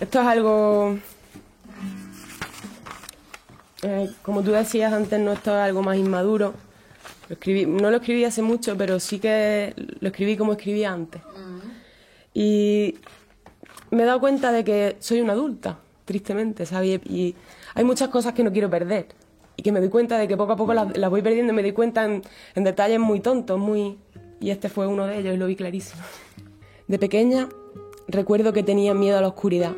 Esto es algo... eh, como tú decías antes, no esto es algo más inmaduro. Lo escribí, no lo escribí hace mucho, pero sí que lo escribí como escribía antes. Y me he dado cuenta de que soy una adulta, tristemente, ¿sabes? Y hay muchas cosas que no quiero perder. Y que me doy cuenta de que poco a poco las, las voy perdiendo me doy cuenta en, en detalles muy tontos, muy... Y este fue uno de ellos y lo vi clarísimo. De pequeña recuerdo que tenía miedo a la oscuridad.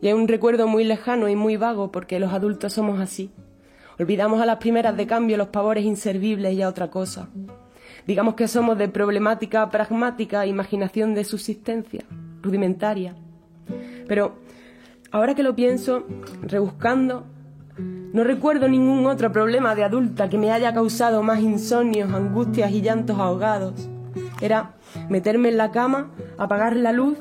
Y es un recuerdo muy lejano y muy vago porque los adultos somos así. Olvidamos a las primeras de cambio los pavores inservibles y a otra cosa. Digamos que somos de problemática pragmática, imaginación de subsistencia, rudimentaria. Pero ahora que lo pienso, rebuscando, no recuerdo ningún otro problema de adulta que me haya causado más insomnios, angustias y llantos ahogados. Era meterme en la cama, apagar la luz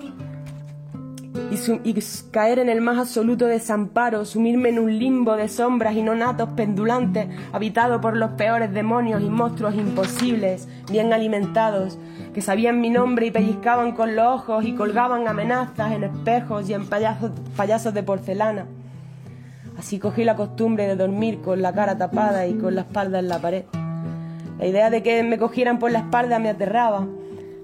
y, y caer en el más absoluto desamparo, sumirme en un limbo de sombras y nonatos pendulantes, habitado por los peores demonios y monstruos imposibles, bien alimentados, que sabían mi nombre y pellizcaban con los ojos y colgaban amenazas en espejos y en payasos, payasos de porcelana. Así cogí la costumbre de dormir con la cara tapada y con la espalda en la pared. La idea de que me cogieran por la espalda me aterraba.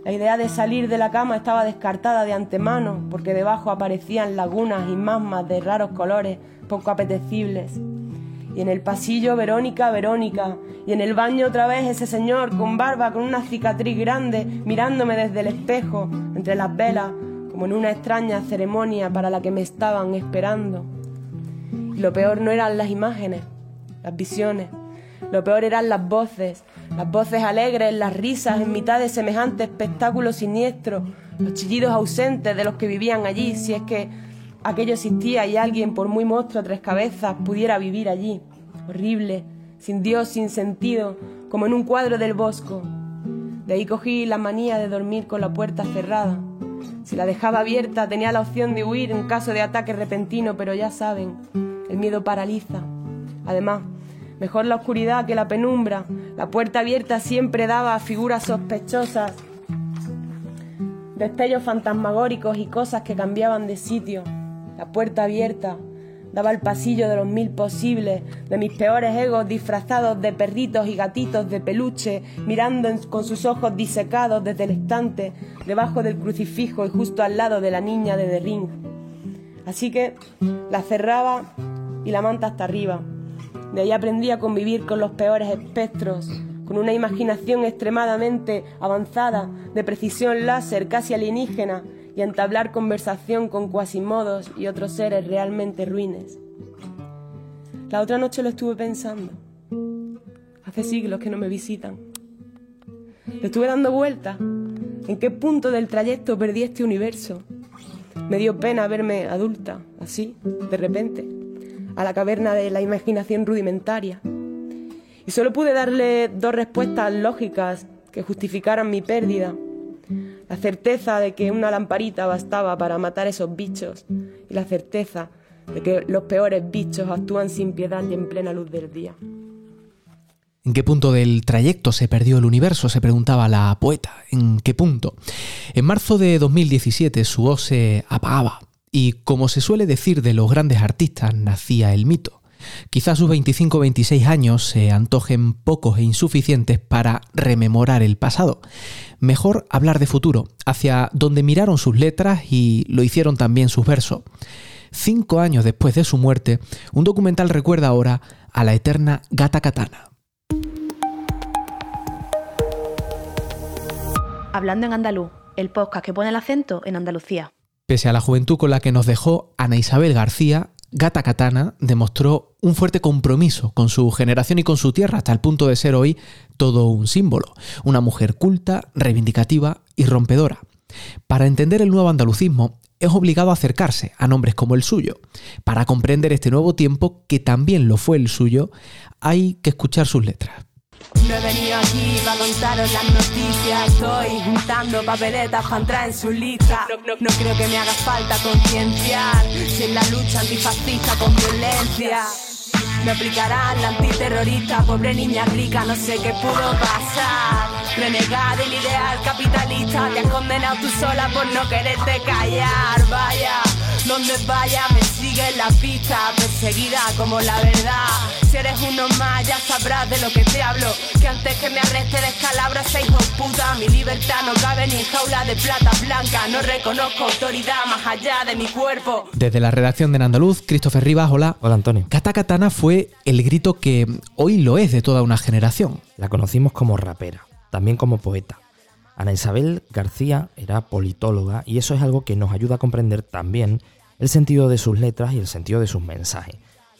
La idea de salir de la cama estaba descartada de antemano, porque debajo aparecían lagunas y masmas de raros colores poco apetecibles. Y en el pasillo Verónica, Verónica, y en el baño otra vez ese señor con barba, con una cicatriz grande, mirándome desde el espejo, entre las velas, como en una extraña ceremonia para la que me estaban esperando. Y lo peor no eran las imágenes, las visiones. Lo peor eran las voces, las voces alegres, las risas en mitad de semejante espectáculo siniestro, los chillidos ausentes de los que vivían allí, si es que aquello existía y alguien, por muy monstruo tres cabezas, pudiera vivir allí. Horrible, sin Dios, sin sentido, como en un cuadro del bosco. De ahí cogí la manía de dormir con la puerta cerrada. Si la dejaba abierta tenía la opción de huir en caso de ataque repentino, pero ya saben, el miedo paraliza. Además, mejor la oscuridad que la penumbra. La puerta abierta siempre daba a figuras sospechosas, destellos fantasmagóricos y cosas que cambiaban de sitio. La puerta abierta daba al pasillo de los mil posibles, de mis peores egos disfrazados de perritos y gatitos de peluche, mirando con sus ojos disecados desde el estante, debajo del crucifijo y justo al lado de la niña de The. Así que la cerraba y la manta hasta arriba. De ahí aprendí a convivir con los peores espectros, con una imaginación extremadamente avanzada, de precisión láser casi alienígena, y a entablar conversación con cuasimodos y otros seres realmente ruines. La otra noche lo estuve pensando. Hace siglos que no me visitan. Le estuve dando vueltas. ¿En qué punto del trayecto perdí este universo? Me dio pena verme adulta, así, de repente, a la caverna de la imaginación rudimentaria. Y solo pude darle dos respuestas lógicas que justificaran mi pérdida. La certeza de que una lamparita bastaba para matar esos bichos y la certeza de que los peores bichos actúan sin piedad y en plena luz del día. ¿En qué punto del trayecto se perdió el universo? Se preguntaba la poeta. ¿En qué punto? En marzo de 2017 su voz se apagaba y, como se suele decir de los grandes artistas, nacía el mito. Quizás sus 25 o 26 años se antojen pocos e insuficientes para rememorar el pasado. Mejor hablar de futuro, hacia donde miraron sus letras y lo hicieron también sus versos. Cinco años después de su muerte, un documental recuerda ahora a la eterna Gata Katana. Hablando en andaluz, el podcast que pone el acento en Andalucía. Pese a la juventud con la que nos dejó Ana Isabel García, Gata Katana demostró un fuerte compromiso con su generación y con su tierra, hasta el punto de ser hoy todo un símbolo. Una mujer culta, reivindicativa y rompedora. Para entender el nuevo andalucismo, es obligado a acercarse a nombres como el suyo. Para comprender este nuevo tiempo, que también lo fue el suyo, hay que escuchar sus letras. No he venido aquí para contaros las noticias, estoy juntando papeletas para entrar en su lista. No, no- no creo que me haga falta concienciar si en la lucha antifascista con violencia. Me aplicarán la antiterrorista, pobre niña rica, no sé qué pudo pasar. Renegar del ideal capitalista, te has condenado tú sola por no quererte callar, vaya. Donde vaya me sigue la pista, perseguida como la verdad. Si eres uno más, ya sabrás de lo que te hablo. Que antes que me arreste descalabra seis hijo puta, mi libertad no cabe ni en jaula de plata blanca. No reconozco autoridad más allá de mi cuerpo. Desde la redacción de Andaluz, Christopher Rivas, hola. Hola Antonio. Kata Katana fue el grito que hoy lo es de toda una generación. La conocimos como rapera, también como poeta. Ana Isabel García era politóloga y eso es algo que nos ayuda a comprender también el sentido de sus letras y el sentido de sus mensajes,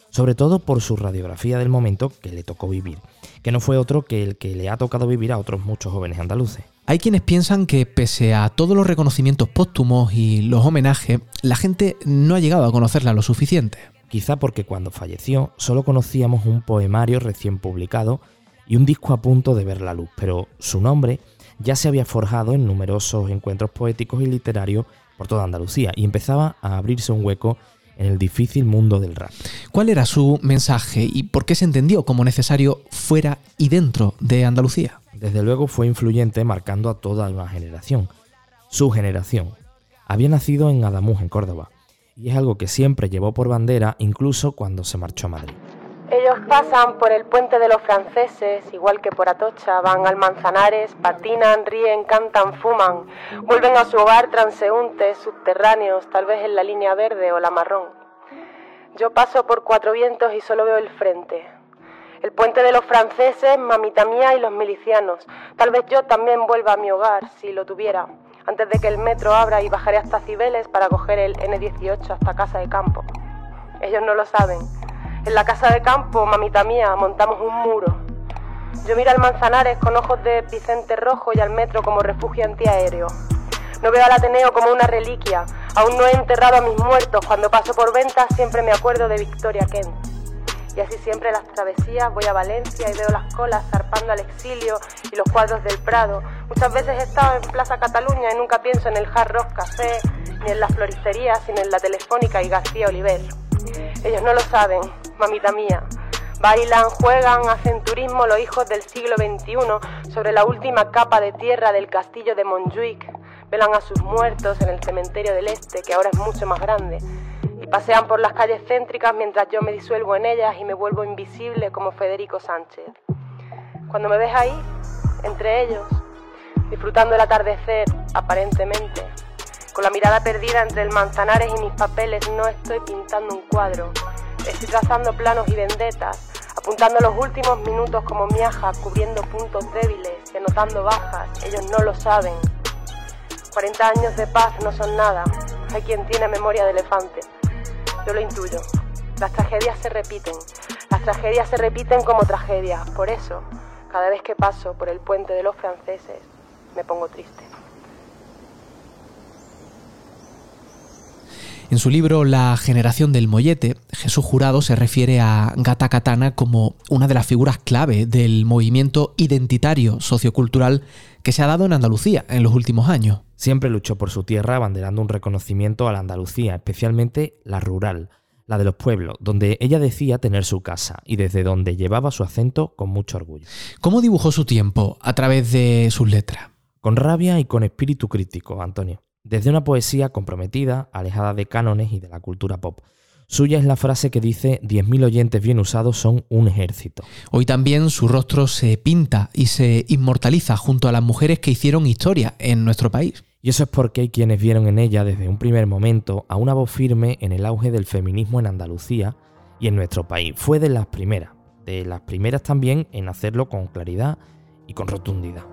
sobre todo por su radiografía del momento que le tocó vivir, que no fue otro que el que le ha tocado vivir a otros muchos jóvenes andaluces. Hay quienes piensan que pese a todos los reconocimientos póstumos y los homenajes, la gente no ha llegado a conocerla lo suficiente. Quizá porque cuando falleció solo conocíamos un poemario recién publicado y un disco a punto de ver la luz, pero su nombre ya se había forjado en numerosos encuentros poéticos y literarios por toda Andalucía y empezaba a abrirse un hueco en el difícil mundo del rap. ¿Cuál era su mensaje y por qué se entendió como necesario fuera y dentro de Andalucía? Desde luego fue influyente marcando a toda una generación. Su generación. Había nacido en Adamuz, en Córdoba, y es algo que siempre llevó por bandera incluso cuando se marchó a Madrid. Pasan por el puente de los franceses, igual que por Atocha, van al Manzanares, patinan, ríen, cantan, fuman, vuelven a su hogar transeúntes, subterráneos, tal vez en la línea verde o la marrón. Yo paso por cuatro vientos y solo veo el frente. El puente de los franceses, mamita mía y los milicianos. Tal vez yo también vuelva a mi hogar, si lo tuviera, antes de que el metro abra y bajaré hasta Cibeles para coger el N18 hasta Casa de Campo. Ellos no lo saben en la casa de campo, mamita mía, montamos un muro. Yo miro al Manzanares con ojos de Vicente Rojo y al metro como refugio antiaéreo. No veo al Ateneo como una reliquia. Aún no he enterrado a mis muertos. Cuando paso por ventas siempre me acuerdo de Victoria Kent. Y así siempre las travesías voy a Valencia y veo las colas zarpando al exilio y los cuadros del Prado. Muchas veces he estado en Plaza Cataluña y nunca pienso en el Hard Rock Café, ni en las floristerías, sino en la Telefónica y García Oliver. Ellos no lo saben, mamita mía. Bailan, juegan, hacen turismo los hijos del siglo XXI sobre la última capa de tierra del castillo de Montjuic. Velan a sus muertos en el cementerio del Este, que ahora es mucho más grande. Y pasean por las calles céntricas mientras yo me disuelvo en ellas y me vuelvo invisible como Federico Sánchez. Cuando me ves ahí, entre ellos, disfrutando el atardecer, aparentemente, con la mirada perdida entre el manzanares y mis papeles, no estoy pintando un cuadro, Estoy trazando planos y vendetas, apuntando los últimos minutos como miaja, cubriendo puntos débiles y anotando bajas. Ellos no lo saben. 40 años de paz no son nada. Hay quien tiene memoria de elefante. Yo lo intuyo. Las tragedias se repiten. Las tragedias se repiten como tragedias. Por eso, cada vez que paso por el puente de los franceses, me pongo triste. En su libro La generación del mollete, Jesús Jurado se refiere a Gata Katana como una de las figuras clave del movimiento identitario sociocultural que se ha dado en Andalucía en los últimos años. Siempre luchó por su tierra abanderando un reconocimiento a la Andalucía, especialmente la rural, la de los pueblos, donde ella decía tener su casa y desde donde llevaba su acento con mucho orgullo. ¿Cómo dibujó su tiempo a través de sus letras? Con rabia y con espíritu crítico, Antonio desde una poesía comprometida, alejada de cánones y de la cultura pop. Suya es la frase que dice 10.000 oyentes bien usados son un ejército. Hoy también su rostro se pinta y se inmortaliza junto a las mujeres que hicieron historia en nuestro país. Y eso es porque hay quienes vieron en ella desde un primer momento a una voz firme en el auge del feminismo en Andalucía y en nuestro país. Fue de las primeras, de las primeras también en hacerlo con claridad y con rotundidad.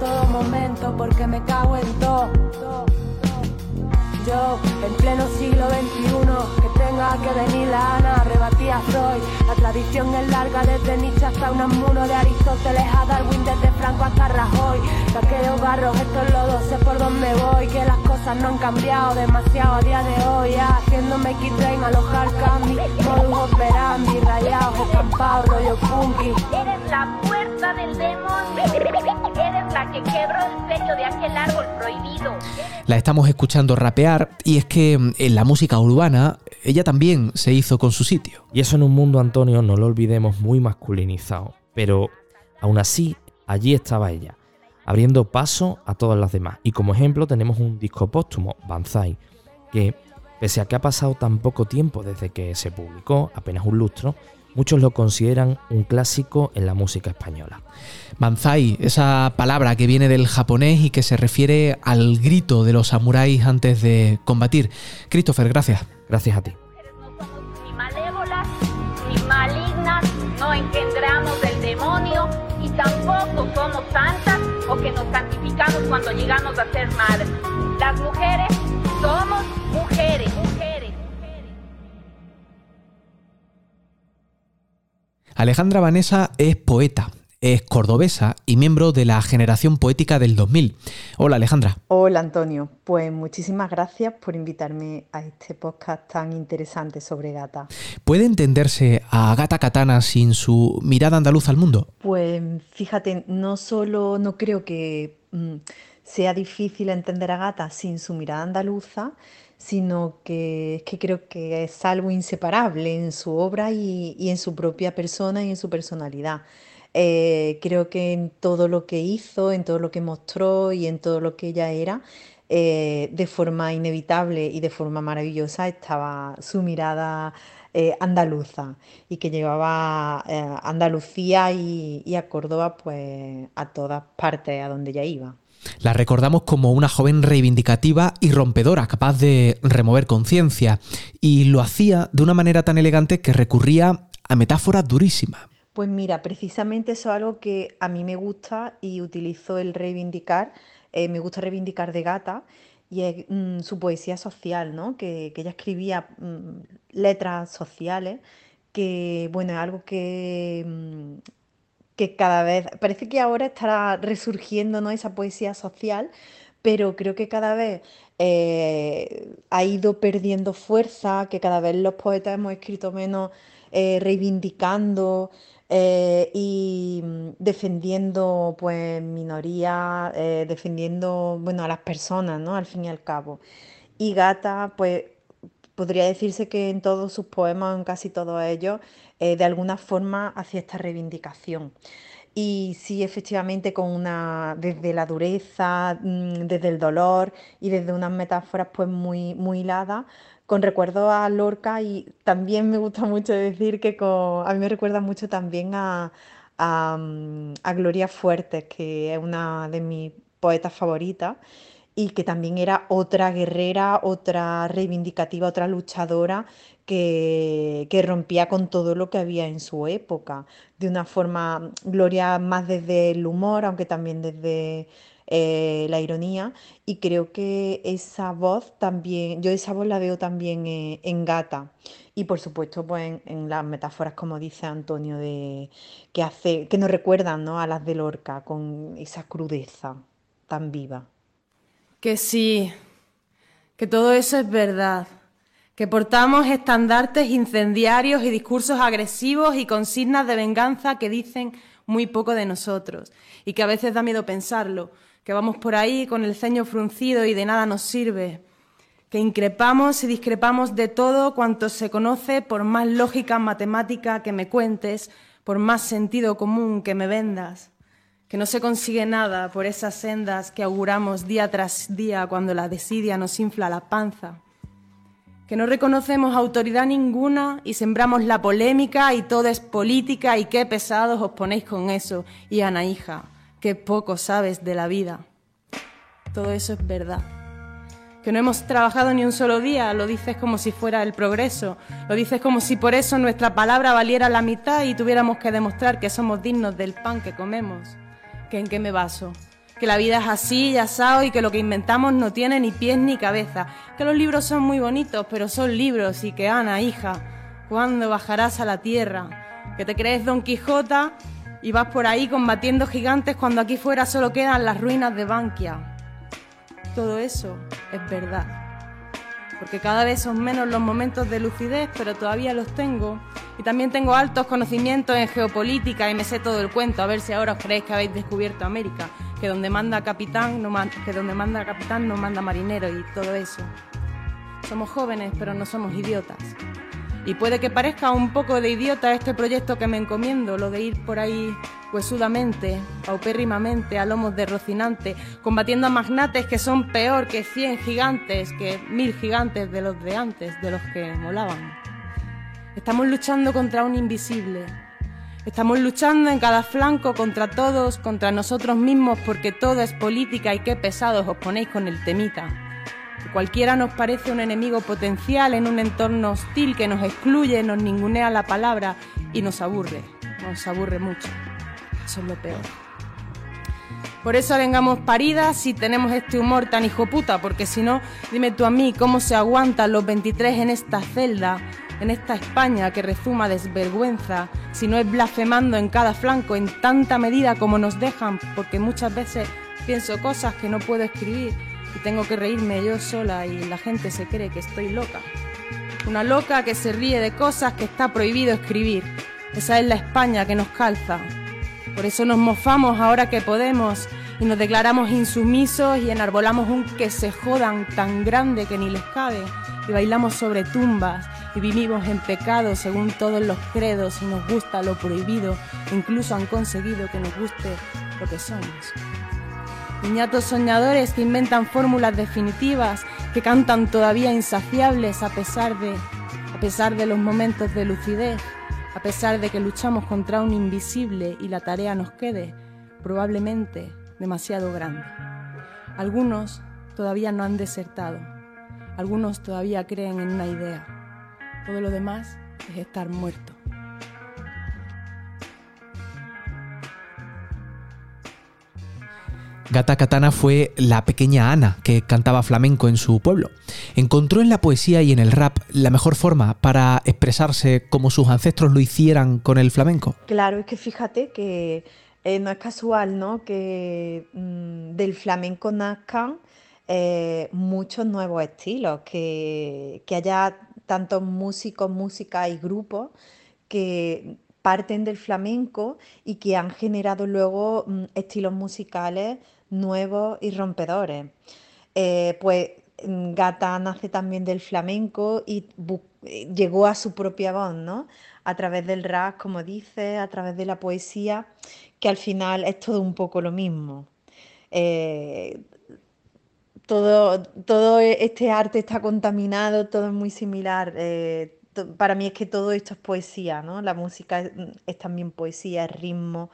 todo momento porque me cago en todo. Yo, en pleno siglo XXI, que tenga que venir la Ana, arrebatía soy. La tradición es larga desde Nietzsche hasta un muro de Aristóteles a Darwin, desde Franco hasta Rajoy. De aquellos barros, estos lodos, sé por dónde voy, que las cosas no han cambiado demasiado a día de hoy. haciéndome kit train, alojar cambio, modus operandi, rayados, estampados, rollo funky. Eres la puerta del demonio, que quebró el sello de aquel árbol prohibido. La estamos escuchando rapear y es que mm, en la música urbana ella también se hizo con su sitio. Y eso en un mundo, Antonio, no lo olvidemos, muy masculinizado. Pero aún así, allí estaba ella, abriendo paso a todas las demás. Y como ejemplo tenemos un disco póstumo, Banzai, que pese a que ha pasado tan poco tiempo desde que se publicó, apenas un lustro, Muchos lo consideran un clásico en la música española. Banzai, esa palabra que viene del japonés y que se refiere al grito de los samuráis antes de combatir. Christopher, gracias. Gracias a ti. No somos ni malévolas, ni malignas, no engendramos del demonio y tampoco somos santas o que nos santificamos cuando llegamos a ser madres. Alejandra Vanessa es poeta, es cordobesa y miembro de la generación poética del 2000. Hola Alejandra. Hola Antonio, pues muchísimas gracias por invitarme a este podcast tan interesante sobre Gata. ¿Puede entenderse a Gata Katana sin su mirada andaluza al mundo? Pues fíjate, no solo no creo que mm, sea difícil entender a Gata sin su mirada andaluza, sino que es que creo que es algo inseparable en su obra y, en su propia persona y en su personalidad. Eh, creo que en todo lo que hizo, en todo lo que mostró y en todo lo que ella era, eh, de forma inevitable y de forma maravillosa estaba su mirada eh, andaluza y que llevaba a Andalucía y, y, a Córdoba pues a todas partes a donde ella iba. La recordamos como una joven reivindicativa y rompedora, capaz de remover conciencia, y lo hacía de una manera tan elegante que recurría a metáforas durísimas. Pues mira, precisamente eso es algo que a mí me gusta y utilizo el reivindicar, eh, me gusta reivindicar de gata, y es mm, su poesía social, ¿no? que, ella escribía mm, letras sociales, que bueno, es algo que, mm, que cada vez, parece que ahora estará resurgiendo ¿no? esa poesía social, pero creo que cada vez eh, ha ido perdiendo fuerza, que cada vez los poetas hemos escrito menos eh, reivindicando eh, y mm, defendiendo pues minorías, defendiendo bueno, a las personas, ¿no? Al fin y al cabo. Y Gata, pues podría decirse que en todos sus poemas, en casi todos ellos, eh, de alguna forma hacía esta reivindicación. Y sí, efectivamente, con una, desde la dureza, mm, desde el dolor y desde unas metáforas pues muy, muy hiladas, con recuerdo a Lorca y también me gusta mucho decir que a mí me recuerda mucho también a, a, mm, a Gloria Fuertes, que es una de mis poetas favoritas y que también era otra guerrera, otra reivindicativa, otra luchadora que, rompía con todo lo que había en su época, de una forma, Gloria más desde el humor, aunque también desde eh, la ironía, y creo que esa voz también, yo esa voz la veo también eh, en Gata, y por supuesto pues en, las metáforas, como dice Antonio, de, que, hace, que nos recuerdan ¿no? a las de Lorca, con esa crudeza tan viva. Que sí, que todo eso es verdad, que portamos estandartes incendiarios y discursos agresivos y consignas de venganza que dicen muy poco de nosotros y que a veces da miedo pensarlo, que vamos por ahí con el ceño fruncido y de nada nos sirve, que increpamos y discrepamos de todo cuanto se conoce por más lógica matemática que me cuentes, por más sentido común que me vendas que no se consigue nada por esas sendas que auguramos día tras día cuando la desidia nos infla la panza, que no reconocemos autoridad ninguna y sembramos la polémica y todo es política y qué pesados os ponéis con eso, y Ana hija, qué poco sabes de la vida. Todo eso es verdad. Que no hemos trabajado ni un solo día, lo dices como si fuera el progreso, lo dices como si por eso nuestra palabra valiera la mitad y tuviéramos que demostrar que somos dignos del pan que comemos que en qué me baso, que la vida es así y asado y que lo que inventamos no tiene ni pies ni cabeza, que los libros son muy bonitos, pero son libros y que Ana, hija, ¿cuándo bajarás a la tierra? Que te crees Don Quijota y vas por ahí combatiendo gigantes cuando aquí fuera solo quedan las ruinas de Bankia. Todo eso es verdad porque cada vez son menos los momentos de lucidez, pero todavía los tengo. Y también tengo altos conocimientos en geopolítica y me sé todo el cuento, a ver si ahora os creéis que habéis descubierto América, que donde manda capitán no, que donde manda capitán no manda marinero y todo eso. Somos jóvenes, pero no somos idiotas. Y puede que parezca un poco de idiota este proyecto que me encomiendo, lo de ir por ahí huesudamente, paupérrimamente, a lomos de Rocinante, combatiendo a magnates que son peor que cien gigantes, que mil gigantes de los de antes, de los que molaban. Estamos luchando contra un invisible. Estamos luchando en cada flanco contra todos, contra nosotros mismos, porque todo es política y qué pesados os ponéis con el temita. cualquiera nos parece un enemigo potencial en un entorno hostil que nos excluye, nos ningunea la palabra y nos aburre, nos aburre mucho. Eso es lo peor. Por eso vengamos paridas si tenemos este humor tan hijo puta, porque si no, dime tú a mí cómo se aguantan los 23 en esta celda, en esta España que rezuma desvergüenza, si no es blasfemando en cada flanco en tanta medida como nos dejan, porque muchas veces pienso cosas que no puedo escribir y tengo que reírme yo sola y la gente se cree que estoy loca. Una loca que se ríe de cosas que está prohibido escribir. Esa es la España que nos calza, por eso nos mofamos ahora que podemos y nos declaramos insumisos y enarbolamos un que se jodan tan grande que ni les cabe y bailamos sobre tumbas y vivimos en pecado según todos los credos y nos gusta lo prohibido, incluso han conseguido que nos guste lo que somos. Niñatos soñadores que inventan fórmulas definitivas, que cantan todavía insaciables a pesar de, a pesar de los momentos de lucidez a pesar de que luchamos contra un invisible y la tarea nos quede probablemente demasiado grande. Algunos todavía no han desertado, algunos todavía creen en una idea, todo lo demás es estar muerto. Gata Katana fue la pequeña Ana que cantaba flamenco en su pueblo. Encontró en la poesía y en el rap la mejor forma para expresarse como sus ancestros lo hicieran con el flamenco. Claro, es que fíjate que eh, no es casual ¿no? que mm, del flamenco nazcan eh, muchos nuevos estilos, que, que haya tantos músicos, músicas y grupos que parten del flamenco y que han generado luego mm, estilos musicales nuevos y rompedores. Eh, pues mm, Gata nace también del flamenco y llegó a su propia voz, ¿no? A través del rap, como dice, a través de la poesía, que al final es todo un poco lo mismo. Eh, todo, todo este arte está contaminado, todo es muy similar. para mí es que todo esto es poesía, ¿no? La música es, también poesía, es ritmo.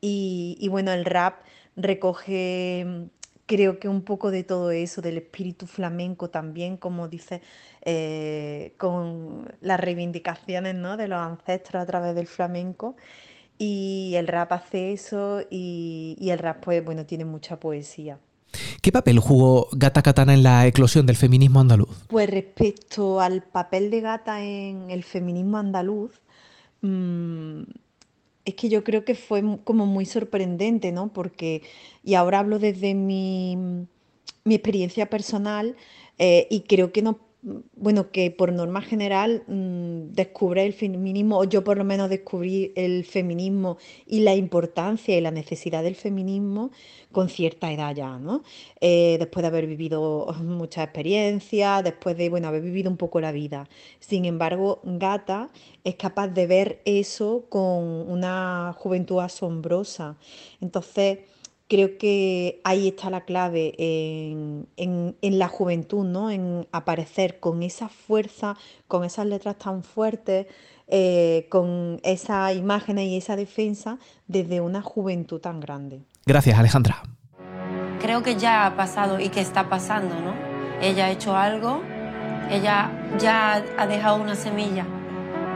Y, y bueno, el rap recoge creo que un poco de todo eso, del espíritu flamenco también, como dice, eh, con las reivindicaciones ¿no? de los ancestros a través del flamenco. Y el rap hace eso y, y el rap, pues, bueno, tiene mucha poesía. ¿Qué papel jugó Gata Katana en la eclosión del feminismo andaluz? Pues respecto al papel de Gata en el feminismo andaluz, mmm, es que yo creo que fue como muy sorprendente, ¿no? Porque, y ahora hablo desde mi, mi experiencia personal eh, y creo que no bueno, que por norma general mm, descubre el feminismo, o yo por lo menos descubrí el feminismo y la importancia y la necesidad del feminismo con cierta edad ya, ¿no? Eh, después de haber vivido muchas experiencias, después de, bueno, haber vivido un poco la vida. Sin embargo, Gata es capaz de ver eso con una juventud asombrosa. Entonces, creo que ahí está la clave en, la juventud, ¿no? En aparecer con esa fuerza, con esas letras tan fuertes, eh, con esa imagen y esa defensa desde una juventud tan grande. Gracias, Alejandra. Creo que ya ha pasado y que está pasando, ¿no? Ella ha hecho algo, ella ya ha dejado una semilla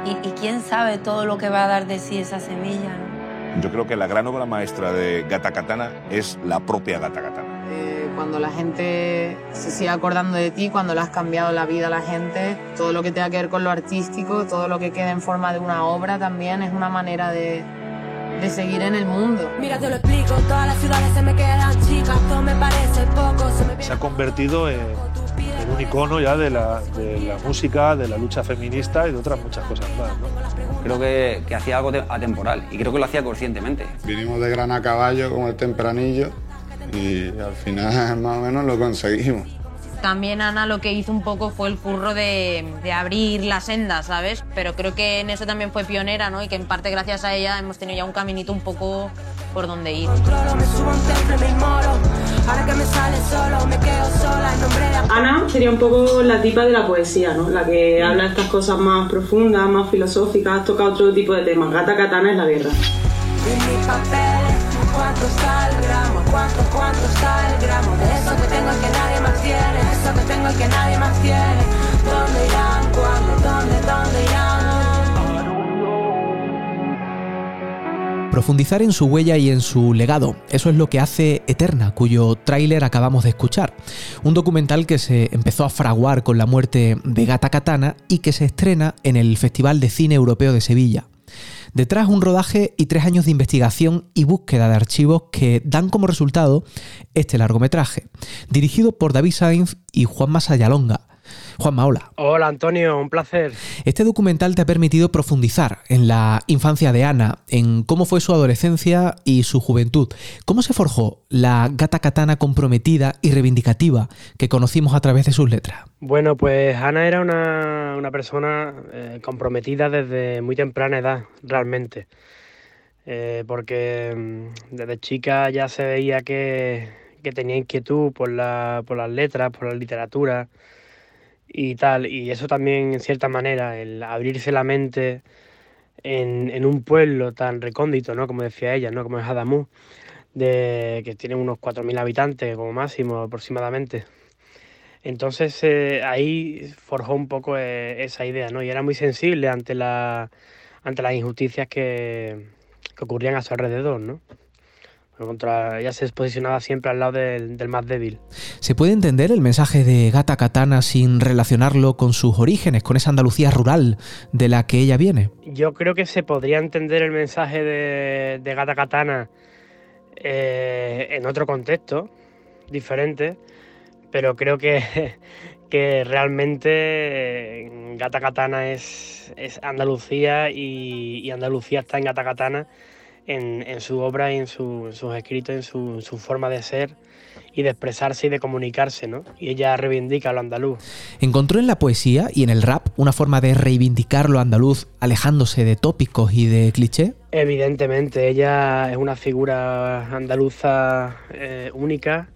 y, y quién sabe todo lo que va a dar de sí esa semilla, ¿no? Yo creo que la gran obra maestra de Gata Katana es la propia Gata Katana. Eh, cuando la gente se sigue acordando de ti, cuando le has cambiado la vida a la gente, todo lo que tenga que ver con lo artístico, todo lo que quede en forma de una obra también es una manera de, de seguir en el mundo. Mira, te lo explico, todas las ciudades se me quedan chicas, todo me parece poco, se me Se ha convertido en, en un icono ya de la, de la música, de la lucha feminista y de otras muchas cosas más. ¿no? Creo que, que hacía algo te- atemporal y creo que lo hacía conscientemente. Vinimos de gran a caballo como el tempranillo y al final más o menos lo conseguimos. También Ana lo que hizo un poco fue el curro de, de abrir la senda, ¿sabes? Pero creo que en eso también fue pionera, ¿no? Y que en parte gracias a ella hemos tenido ya un caminito un poco por donde ir. Ana sería un poco la tipa de la poesía, ¿no? La que habla estas cosas más profundas, más filosóficas, toca otro tipo de temas. Gata Katana es la guerra. En mis papeles, cuánto está el gramo, cuánto, cuánto está el gramo. De eso que tengo que tiene, que tengo que nadie más tiene. ¿Dónde irán? ¿Cuándo? ¿Dónde? ¿Dónde irán? Profundizar en su huella y en su legado, eso es lo que hace Eterna, cuyo tráiler acabamos de escuchar. Un documental que se empezó a fraguar con la muerte de Gata Katana y que se estrena en el Festival de Cine Europeo de Sevilla. Detrás un rodaje y tres años de investigación y búsqueda de archivos que dan como resultado este largometraje, dirigido por David Sainz y Juan Masayalonga. Juan Maola. Hola Antonio, un placer. Este documental te ha permitido profundizar en la infancia de Ana, en cómo fue su adolescencia y su juventud, cómo se forjó la gata katana comprometida y reivindicativa que conocimos a través de sus letras. Bueno, pues Ana era una, una persona eh, comprometida desde muy temprana edad, realmente. Eh, porque mm, desde chica ya se veía que, que tenía inquietud por, la, por las letras, por la literatura y tal. Y eso también, en cierta manera, el abrirse la mente en, en un pueblo tan recóndito, ¿no? Como decía ella, ¿no? Como es Adamú, de, que tiene unos 4.000 habitantes como máximo aproximadamente. Entonces eh, ahí forjó un poco eh, esa idea, ¿no? Y era muy sensible ante, la, ante las injusticias que, que ocurrían a su alrededor, ¿no? Contra, ella se posicionaba siempre al lado del, del más débil. ¿Se puede entender el mensaje de Gata Katana sin relacionarlo con sus orígenes, con esa Andalucía rural de la que ella viene? Yo creo que se podría entender el mensaje de, de Gata Katana eh, en otro contexto diferente, pero creo que, que realmente eh, Gata Katana es, es Andalucía y, y Andalucía está en Gata Katana en, en su obra y en, su- en sus escritos, en su, forma de ser y de expresarse y de comunicarse, ¿no? Y ella reivindica lo andaluz. Encontró en la poesía y en el rap una forma de reivindicar lo andaluz alejándose de tópicos y de clichés. Evidentemente, ella es una figura andaluza eh, única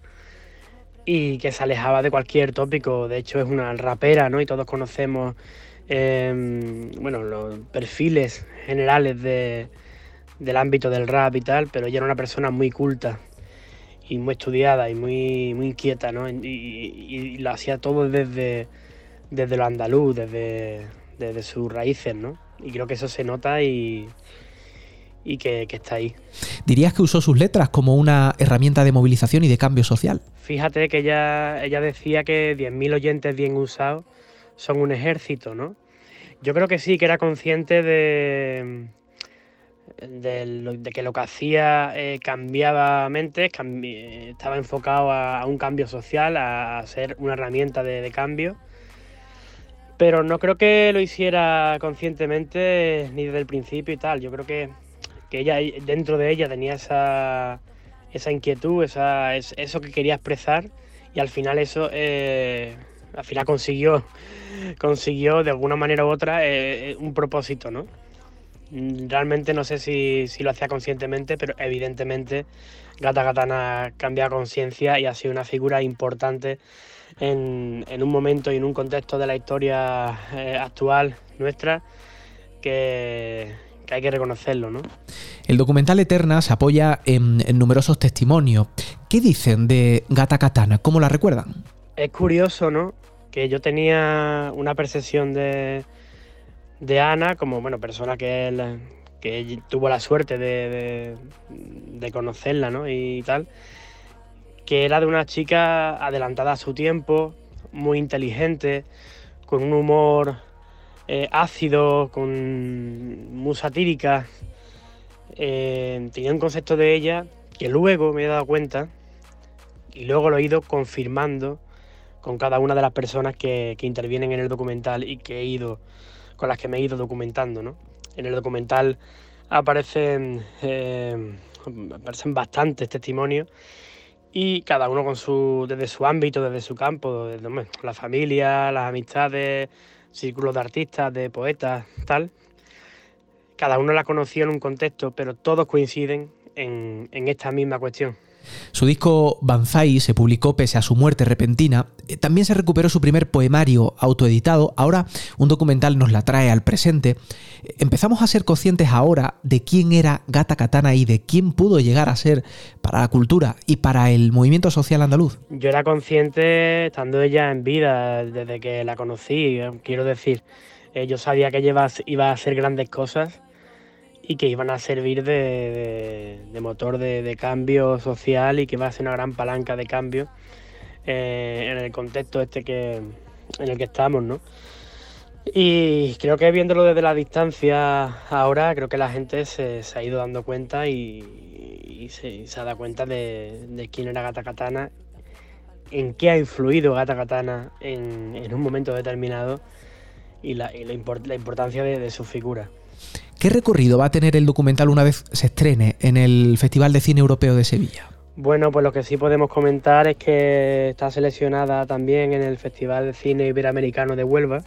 y que se alejaba de cualquier tópico. De hecho, es una rapera, ¿no? Y todos conocemos, eh, bueno, los perfiles generales de- del ámbito del rap y tal, pero ella era una persona muy culta y muy estudiada y muy, muy inquieta, ¿no? Y, y- y lo hacía todo desde, desde lo andaluz, desde, desde sus raíces, ¿no? Y creo que eso se nota y, y que, que está ahí. ¿Dirías que usó sus letras como una herramienta de movilización y de cambio social? Fíjate que ella, ella decía que 10.000 oyentes bien usados son un ejército, ¿no? Yo creo que sí, que era consciente de, de, lo- que lo que hacía eh, cambiaba mentes, estaba enfocado a, un cambio social, a, ser una herramienta de, de cambio. Pero no creo que lo hiciera conscientemente ni desde el principio y tal. Yo creo que, que ella dentro de ella tenía esa, esa inquietud, esa, es- eso que quería expresar y al final eso eh, al final consiguió consiguió de alguna manera u otra eh, un propósito, ¿no? Mm, Realmente no sé si, si lo hacía conscientemente, pero evidentemente Gata Katana cambia conciencia y ha sido una figura importante en, en un momento y en un contexto de la historia eh, actual nuestra que, que hay que reconocerlo, ¿no? El documental Eterna se apoya en, en numerosos testimonios. ¿Qué dicen de Gata Katana? ¿Cómo la recuerdan? Es curioso, ¿no? Que yo tenía una percepción de, de Ana como, bueno, persona que, la- que tuvo la suerte de, de, conocerla ¿no? y tal, que era de una chica adelantada a su tiempo, muy inteligente, con un humor eh, ácido, con muy satírica. Eh, tenía un concepto de ella que luego me he dado cuenta y luego lo he ido confirmando con cada una de las personas que, que intervienen en el documental y que he ido con las que me he ido documentando. ¿no? En el documental aparecen, eh, aparecen bastantes testimonios y cada uno con su, desde su ámbito, desde su campo, desde, la familia, las amistades, círculos de artistas, de poetas, tal. Cada uno la conoció en un contexto, pero todos coinciden en, en esta misma cuestión. Su disco Banzai se publicó pese a su muerte repentina. Eh, también se recuperó su primer poemario autoeditado. Ahora un documental nos la trae al presente. Eh, empezamos a ser conscientes ahora de quién era Gata Katana y de quién pudo llegar a ser para la cultura y para el movimiento social andaluz. Yo era consciente estando ella en vida desde que la conocí. Quiero decir, eh, yo sabía que ella iba a hacer grandes cosas y que iban a servir de, motor de, cambio social y que va a ser una gran palanca de cambio eh, en el contexto este que, en el que estamos, ¿no? Y creo que viéndolo desde la distancia ahora, creo que la gente se, ha ido dando cuenta y, se, ha dado cuenta de, quién era Gata Katana, en qué ha influido Gata Katana en, un momento determinado y la, importancia de su figura. ¿Qué recorrido va a tener el documental una vez se estrene en el Festival de Cine Europeo de Sevilla? Bueno, pues lo que sí podemos comentar es que está seleccionada también en el Festival de Cine Iberoamericano de Huelva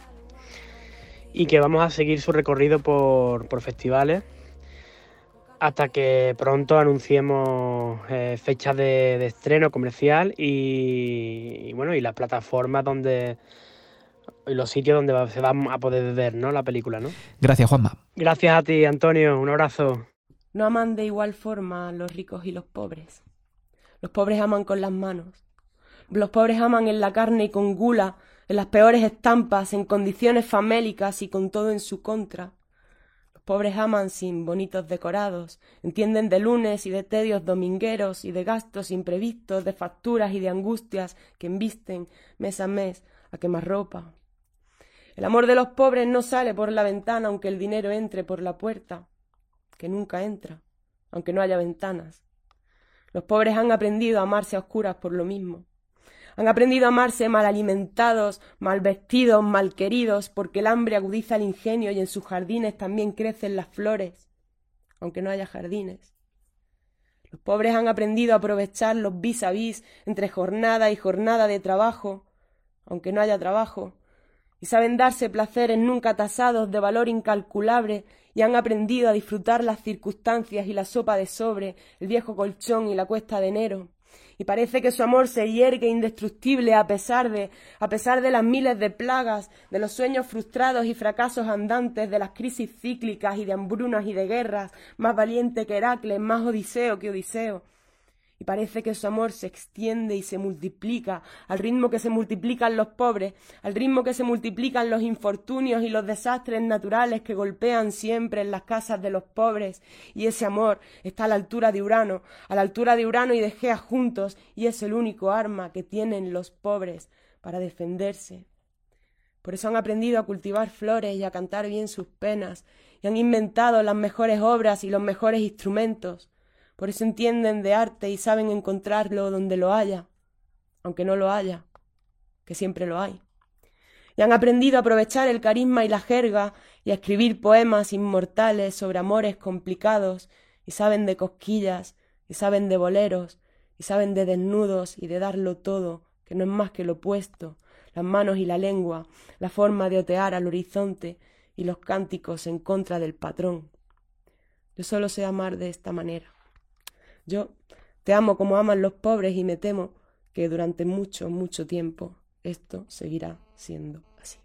y que vamos a seguir su recorrido por, festivales hasta que pronto anunciemos eh, fechas de, estreno comercial y, y, bueno y las plataformas donde y los sitios donde se va a poder ver ¿no? la película. ¿no? Gracias, Juanma. Gracias a ti, Antonio. Un abrazo. No aman de igual forma los ricos y los pobres. Los pobres aman con las manos. Los pobres aman en la carne y con gula, en las peores estampas, en condiciones famélicas y con todo en su contra. Los pobres aman sin bonitos decorados, entienden de lunes y de tedios domingueros y de gastos imprevistos, de facturas y de angustias que embisten mes a mes a quemar ropa, el amor de los pobres no sale por la ventana aunque el dinero entre por la puerta, que nunca entra, aunque no haya ventanas. Los pobres han aprendido a amarse a oscuras por lo mismo. Han aprendido a amarse mal alimentados, mal vestidos, mal queridos, porque el hambre agudiza el ingenio y en sus jardines también crecen las flores, aunque no haya jardines. Los pobres han aprendido a aprovechar los vis a vis entre jornada y jornada de trabajo, aunque no haya trabajo, y saben darse placeres nunca tasados de valor incalculable y han aprendido a disfrutar las circunstancias y la sopa de sobre, el viejo colchón y la cuesta de enero. Y parece que su amor se hiergue indestructible a pesar de, a pesar de las miles de plagas, de los sueños frustrados y fracasos andantes, de las crisis cíclicas y de hambrunas y de guerras, más valiente que Heracles, más Odiseo que Odiseo parece que su amor se extiende y se multiplica al ritmo que se multiplican los pobres, al ritmo que se multiplican los infortunios y los desastres naturales que golpean siempre en las casas de los pobres, y ese amor está a la altura de Urano, a la altura de Urano y de Gea juntos, y es el único arma que tienen los pobres para defenderse. Por eso han aprendido a cultivar flores y a cantar bien sus penas, y han inventado las mejores obras y los mejores instrumentos, por eso entienden de arte y saben encontrarlo donde lo haya, aunque no lo haya, que siempre lo hay. Y han aprendido a aprovechar el carisma y la jerga y a escribir poemas inmortales sobre amores complicados, y saben de cosquillas, y saben de boleros, y saben de desnudos y de darlo todo, que no es más que lo opuesto, las manos y la lengua, la forma de otear al horizonte y los cánticos en contra del patrón. Yo solo sé amar de esta manera. Yo te amo como aman los pobres y me temo que durante mucho, mucho tiempo esto seguirá siendo así.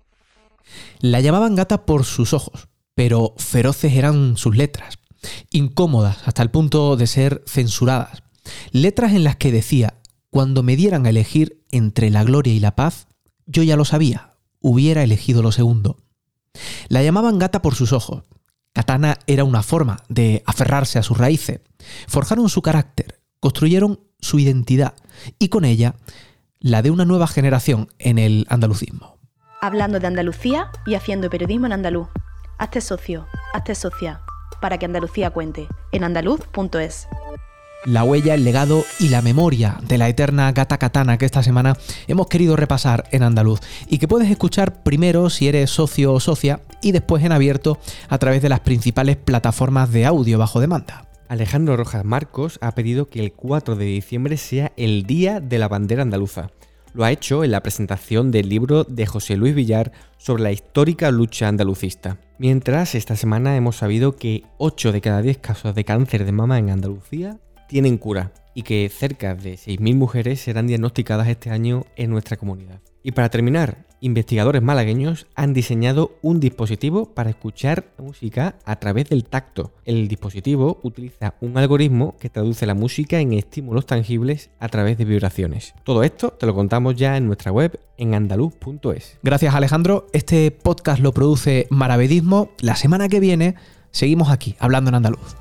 La llamaban gata por sus ojos, pero feroces eran sus letras, incómodas hasta el punto de ser censuradas. Letras en las que decía, cuando me dieran a elegir entre la gloria y la paz, yo ya lo sabía, hubiera elegido lo segundo. La llamaban gata por sus ojos, Katana era una forma de aferrarse a sus raíces. Forjaron su carácter, construyeron su identidad y con ella la de una nueva generación en el andalucismo. Hablando de Andalucía y haciendo periodismo en andaluz. Hazte socio, hazte socia, para que Andalucía cuente, en andaluz.es. La huella, el legado y la memoria de la eterna gata katana que esta semana hemos querido repasar en andaluz y que puedes escuchar primero si eres socio o socia y después en abierto a través de las principales plataformas de audio bajo demanda. Alejandro Rojas Marcos ha pedido que el 4 de diciembre sea el Día de la Bandera Andaluza. Lo ha hecho en la presentación del libro de José Luis Villar sobre la histórica lucha andalucista. Mientras, esta semana hemos sabido que 8 de cada 10 casos de cáncer de mama en Andalucía tienen cura y que cerca de 6.000 mujeres serán diagnosticadas este año en nuestra comunidad. Y para terminar, investigadores malagueños han diseñado un dispositivo para escuchar música a través del tacto. El dispositivo utiliza un algoritmo que traduce la música en estímulos tangibles a través de vibraciones. Todo esto te lo contamos ya en nuestra web en andaluz.es. Gracias Alejandro, este podcast lo produce Maravedismo. La semana que viene seguimos aquí hablando en andaluz.